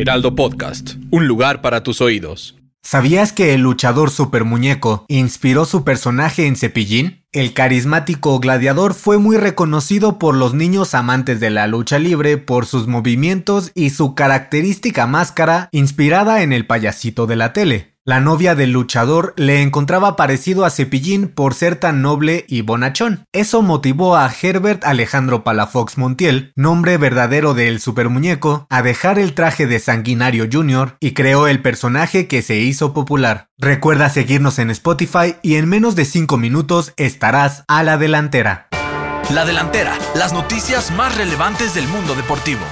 Heraldo Podcast, un lugar para tus oídos. ¿Sabías que el luchador super muñeco inspiró su personaje en Cepillín? El carismático gladiador fue muy reconocido por los niños amantes de la lucha libre por sus movimientos y su característica máscara inspirada en el payasito de la tele. La novia del luchador le encontraba parecido a Cepillín por ser tan noble y bonachón. Eso motivó a Herbert Alejandro Palafox Montiel, nombre verdadero del supermuñeco, a dejar el traje de Sanguinario Jr. y creó el personaje que se hizo popular. Recuerda seguirnos en Spotify y en menos de 5 minutos estarás a la delantera. La delantera, las noticias más relevantes del mundo deportivo.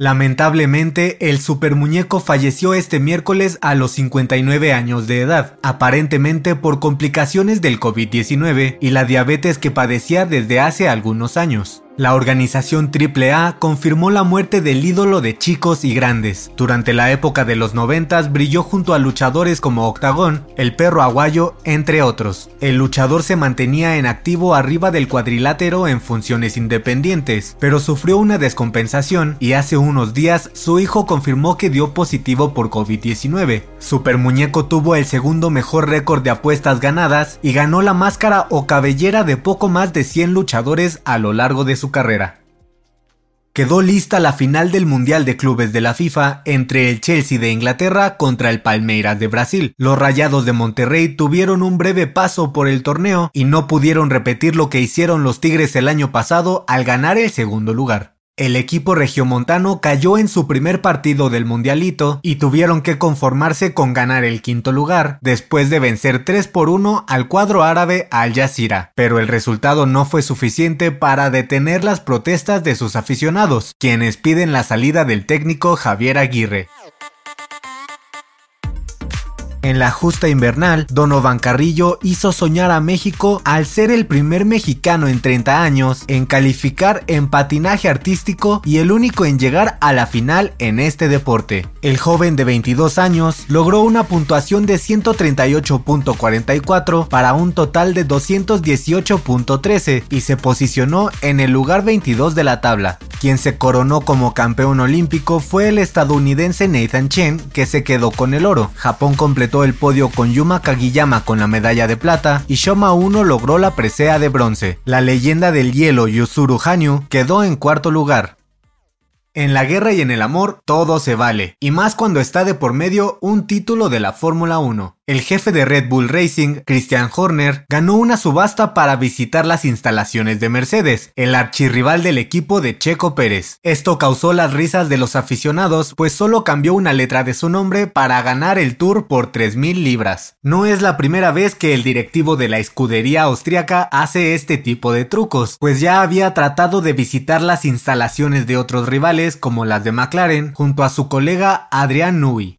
Lamentablemente, el supermuñeco falleció este miércoles a los 59 años de edad, aparentemente por complicaciones del COVID-19 y la diabetes que padecía desde hace algunos años. La organización AAA confirmó la muerte del ídolo de chicos y grandes. Durante la época de los 90 brilló junto a luchadores como Octagón, el perro aguayo, entre otros. El luchador se mantenía en activo arriba del cuadrilátero en funciones independientes, pero sufrió una descompensación y hace unos días su hijo confirmó que dio positivo por COVID-19. Super Muñeco tuvo el segundo mejor récord de apuestas ganadas y ganó la máscara o cabellera de poco más de 100 luchadores a lo largo de su carrera. Quedó lista la final del Mundial de Clubes de la FIFA entre el Chelsea de Inglaterra contra el Palmeiras de Brasil. Los Rayados de Monterrey tuvieron un breve paso por el torneo y no pudieron repetir lo que hicieron los Tigres el año pasado al ganar el segundo lugar. El equipo regiomontano cayó en su primer partido del Mundialito y tuvieron que conformarse con ganar el quinto lugar, después de vencer 3 por 1 al cuadro árabe Al Jazeera, pero el resultado no fue suficiente para detener las protestas de sus aficionados, quienes piden la salida del técnico Javier Aguirre. En la justa invernal, Donovan Carrillo hizo soñar a México al ser el primer mexicano en 30 años en calificar en patinaje artístico y el único en llegar a la final en este deporte. El joven de 22 años logró una puntuación de 138.44 para un total de 218.13 y se posicionó en el lugar 22 de la tabla. Quien se coronó como campeón olímpico fue el estadounidense Nathan Chen, que se quedó con el oro. Japón completó el podio con Yuma Kagiyama con la medalla de plata y Shoma Uno logró la presea de bronce. La leyenda del hielo Yuzuru Hanyu quedó en cuarto lugar. En la guerra y en el amor todo se vale, y más cuando está de por medio un título de la Fórmula 1. El jefe de Red Bull Racing, Christian Horner, ganó una subasta para visitar las instalaciones de Mercedes, el archirrival del equipo de Checo Pérez. Esto causó las risas de los aficionados, pues solo cambió una letra de su nombre para ganar el tour por 3.000 libras. No es la primera vez que el directivo de la escudería austriaca hace este tipo de trucos, pues ya había tratado de visitar las instalaciones de otros rivales como las de McLaren junto a su colega Adrian Newey.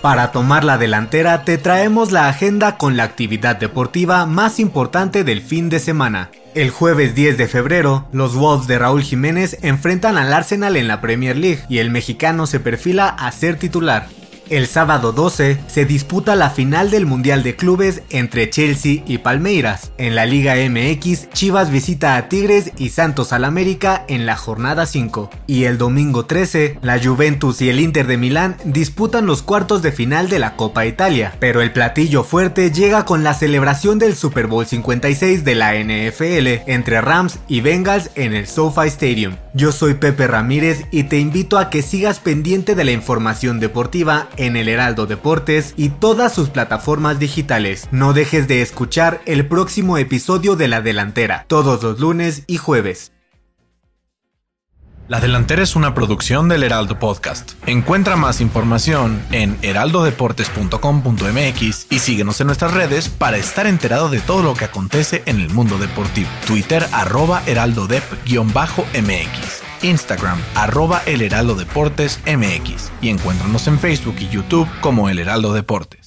Para tomar la delantera te traemos la agenda con la actividad deportiva más importante del fin de semana. El jueves 10 de febrero, los Wolves de Raúl Jiménez enfrentan al Arsenal en la Premier League y el mexicano se perfila a ser titular. El sábado 12 se disputa la final del Mundial de Clubes entre Chelsea y Palmeiras. En la Liga MX, Chivas visita a Tigres y Santos al América en la jornada 5. Y el domingo 13, la Juventus y el Inter de Milán disputan los cuartos de final de la Copa Italia. Pero el platillo fuerte llega con la celebración del Super Bowl 56 de la NFL entre Rams y Bengals en el SoFi Stadium. Yo soy Pepe Ramírez y te invito a que sigas pendiente de la información deportiva en el Heraldo Deportes y todas sus plataformas digitales. No dejes de escuchar el próximo episodio de La Delantera, todos los lunes y jueves. La Delantera es una producción del Heraldo Podcast. Encuentra más información en heraldodeportes.com.mx y síguenos en nuestras redes para estar enterado de todo lo que acontece en el mundo deportivo. Twitter arroba heraldodep-mx. Instagram arroba el heraldo deportes mx y encuéntranos en Facebook y YouTube como el heraldo deportes.